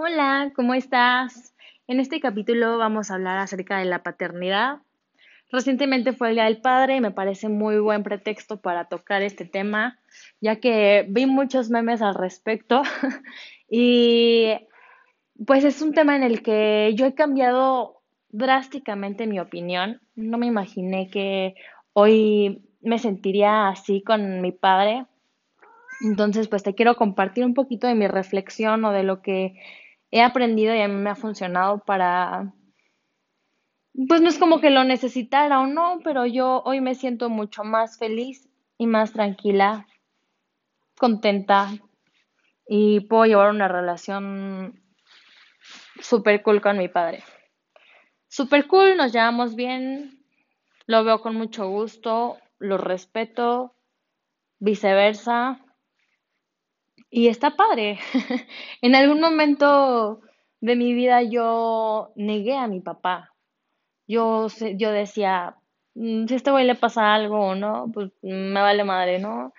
Hola, ¿cómo estás? En este capítulo vamos a hablar acerca de la paternidad. Recientemente fue el Día del Padre y me parece muy buen pretexto para tocar este tema, ya que vi muchos memes al respecto y pues es un tema en el que yo he cambiado drásticamente mi opinión. No me imaginé que hoy me sentiría así con mi padre. Entonces, pues te quiero compartir un poquito de mi reflexión o de lo que he aprendido y a mí me ha funcionado para, pues no es como que lo necesitara o no, pero yo hoy me siento mucho más feliz y más tranquila, contenta y puedo llevar una relación super cool con mi padre. Super cool, nos llevamos bien, lo veo con mucho gusto, lo respeto, viceversa. Y está padre. en algún momento de mi vida yo negué a mi papá. Yo, yo decía, mm, si a este güey le pasa algo o no, pues me vale madre, ¿no?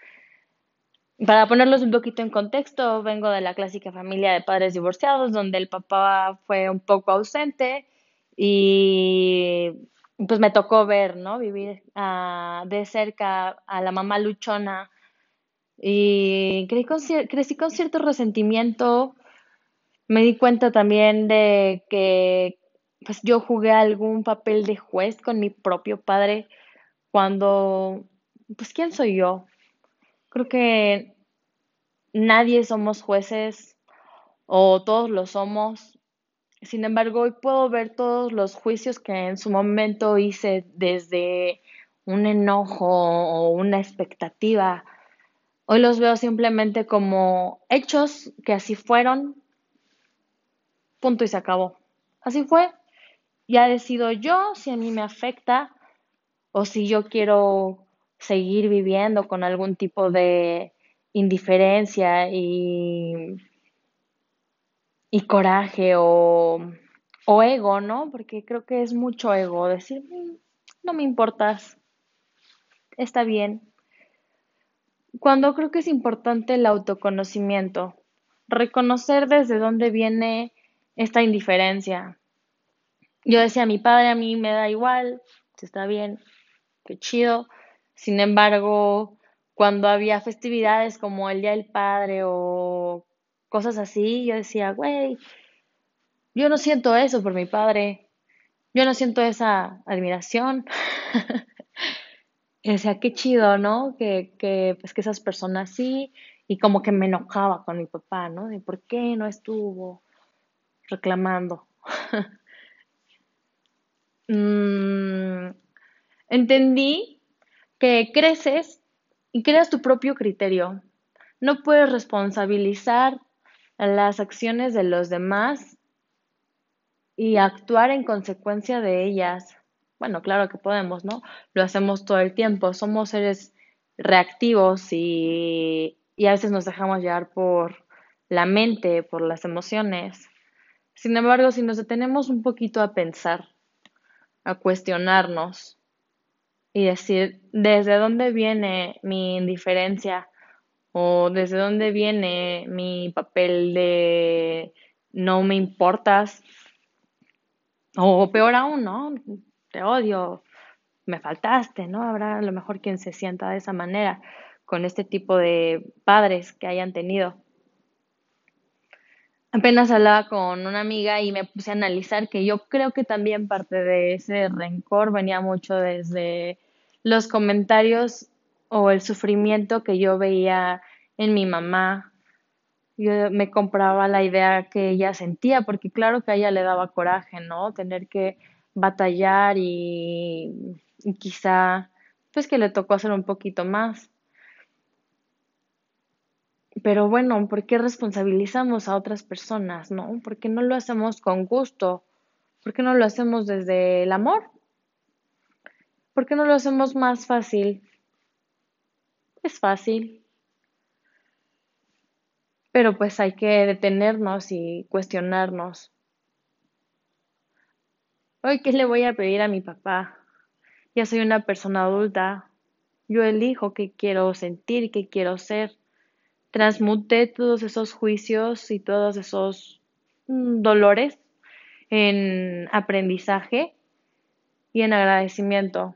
Para ponerlos un poquito en contexto, vengo de la clásica familia de padres divorciados, donde el papá fue un poco ausente y pues me tocó ver, ¿no? Vivir uh, de cerca a la mamá luchona y crecí con cierto resentimiento. Me di cuenta también de que pues yo jugué algún papel de juez con mi propio padre cuando, pues, ¿quién soy yo? Creo que nadie somos jueces o todos lo somos. Sin embargo, hoy puedo ver todos los juicios que en su momento hice desde un enojo o una expectativa Hoy los veo simplemente como hechos que así fueron, punto y se acabó. Así fue. Ya decido yo si a mí me afecta o si yo quiero seguir viviendo con algún tipo de indiferencia y, y coraje o, o ego, ¿no? Porque creo que es mucho ego decir, mm, no me importas, está bien, cuando creo que es importante el autoconocimiento, reconocer desde dónde viene esta indiferencia. Yo decía, mi padre a mí me da igual, si está bien, qué chido. Sin embargo, cuando había festividades como el Día del Padre o cosas así, yo decía, güey, yo no siento eso por mi padre, yo no siento esa admiración. Y decía, qué chido, ¿no? Que, que, pues, que esas personas sí, y como que me enojaba con mi papá, ¿no? De por qué no estuvo reclamando. Mm, entendí que creces y creas tu propio criterio. No puedes responsabilizar las acciones de los demás y actuar en consecuencia de ellas. Bueno, claro que podemos, ¿no? Lo hacemos todo el tiempo. Somos seres reactivos y, y a veces nos dejamos llevar por la mente, por las emociones. Sin embargo, si nos detenemos un poquito a pensar, a cuestionarnos y decir, ¿desde dónde viene mi indiferencia? ¿O desde dónde viene mi papel de no me importas? O peor aún, ¿no? Te odio, me faltaste, ¿no? Habrá a lo mejor quien se sienta de esa manera con este tipo de padres que hayan tenido. Apenas hablaba con una amiga y me puse a analizar que yo creo que también parte de ese rencor venía mucho desde los comentarios o el sufrimiento que yo veía en mi mamá. Yo me compraba la idea que ella sentía, porque claro que a ella le daba coraje, ¿no? Tener que batallar y, quizá pues que le tocó hacer un poquito más. Pero bueno, ¿por qué responsabilizamos a otras personas, no? ¿Por qué no lo hacemos con gusto? ¿Por qué no lo hacemos desde el amor? ¿Por qué no lo hacemos más fácil? Es fácil. Pero pues hay que detenernos y cuestionarnos. Hoy, ¿qué le voy a pedir a mi papá? Ya soy una persona adulta. Yo elijo qué quiero sentir, qué quiero ser. Transmuté todos esos juicios y todos esos mm, dolores, en aprendizaje y en agradecimiento.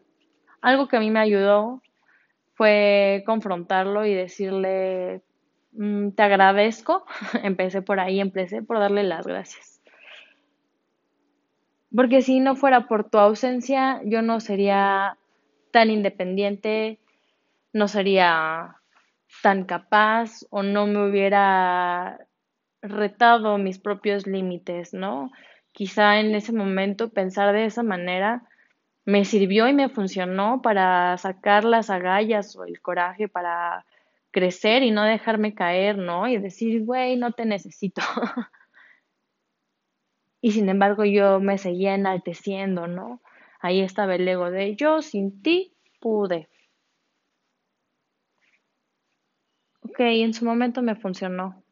Algo que a mí me ayudó fue confrontarlo y decirle, mm, te agradezco. empecé por ahí, empecé por darle las gracias. Porque si no fuera por tu ausencia, yo no sería tan independiente, no sería tan capaz o no me hubiera retado mis propios límites, ¿no? Quizá en ese momento pensar de esa manera me sirvió y me funcionó para sacar las agallas o el coraje para crecer y no dejarme caer, ¿no? Y decir, güey, no te necesito. y sin embargo yo me seguía enalteciendo, ¿no? Ahí estaba el ego de yo sin ti pude. Ok, en su momento me funcionó.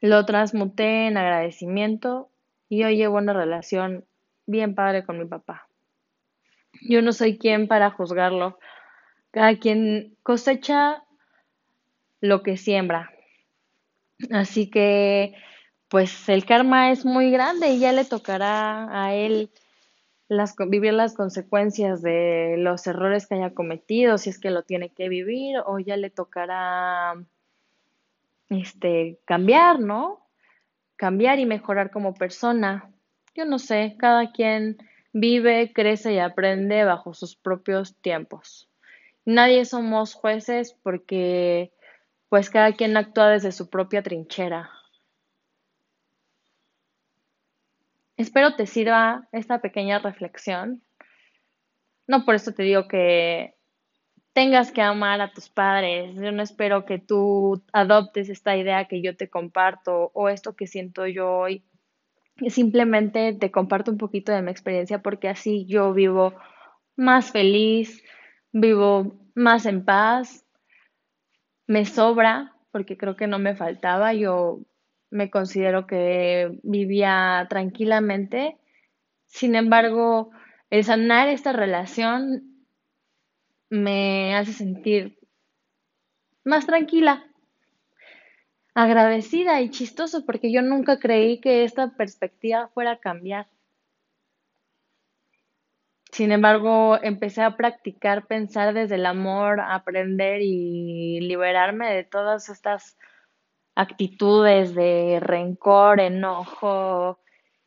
Lo transmuté en agradecimiento y hoy llevo una relación bien padre con mi papá. Yo no soy quien para juzgarlo. Cada quien cosecha lo que siembra. Así que, pues el karma es muy grande y ya le tocará a él las, vivir las consecuencias de los errores que haya cometido, si es que lo tiene que vivir, o ya le tocará este, cambiar, ¿no? Cambiar y mejorar como persona. Yo no sé, cada quien vive, crece y aprende bajo sus propios tiempos. Nadie somos jueces porque pues cada quien actúa desde su propia trinchera. Espero te sirva esta pequeña reflexión. No por eso te digo que tengas que amar a tus padres. Yo no espero que tú adoptes esta idea que yo te comparto o esto que siento yo hoy. Simplemente te comparto un poquito de mi experiencia porque así yo vivo más feliz, vivo más en paz, me sobra porque creo que no me faltaba. Yo me considero que vivía tranquilamente. Sin embargo, el sanar esta relación me hace sentir más tranquila, agradecida y chistoso porque yo nunca creí que esta perspectiva fuera a cambiar. Sin embargo, empecé a practicar pensar desde el amor, aprender y liberarme de todas estas actitudes de rencor, enojo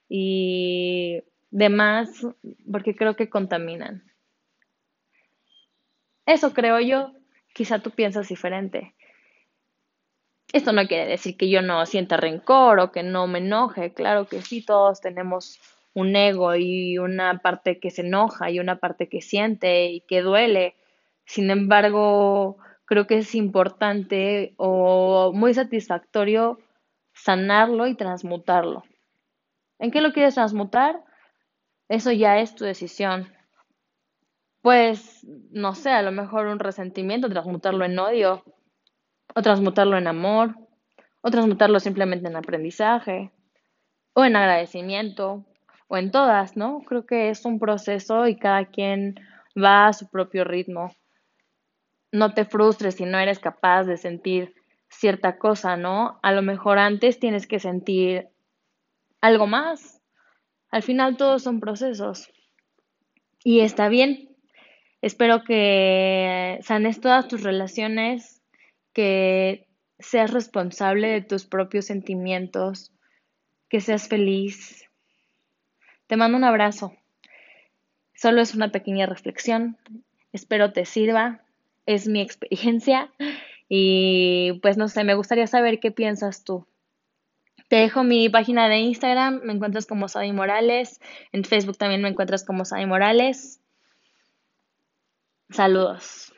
y demás, porque creo que contaminan. Eso creo yo. Quizá tú piensas diferente. Esto no quiere decir que yo no sienta rencor o que no me enoje. Claro que sí, todos tenemos un ego y una parte que se enoja y una parte que siente y que duele. Sin embargo, creo que es importante o muy satisfactorio sanarlo y transmutarlo. ¿En qué lo quieres transmutar? Eso ya es tu decisión. Pues, no sé, a lo mejor un resentimiento, transmutarlo en odio, o transmutarlo en amor, o transmutarlo simplemente en aprendizaje, o en agradecimiento, o en todas, ¿no? Creo que es un proceso y cada quien va a su propio ritmo no te frustres si no eres capaz de sentir cierta cosa, ¿no? A lo mejor antes tienes que sentir algo más. Al final todos son procesos. Y está bien. Espero que sanes todas tus relaciones, que seas responsable de tus propios sentimientos, que seas feliz. Te mando un abrazo. Solo es una pequeña reflexión. Espero te sirva es mi experiencia y pues no sé, me gustaría saber qué piensas tú. Te dejo mi página de Instagram, me encuentras como Sadi Morales, en Facebook también me encuentras como Sadi Morales. Saludos.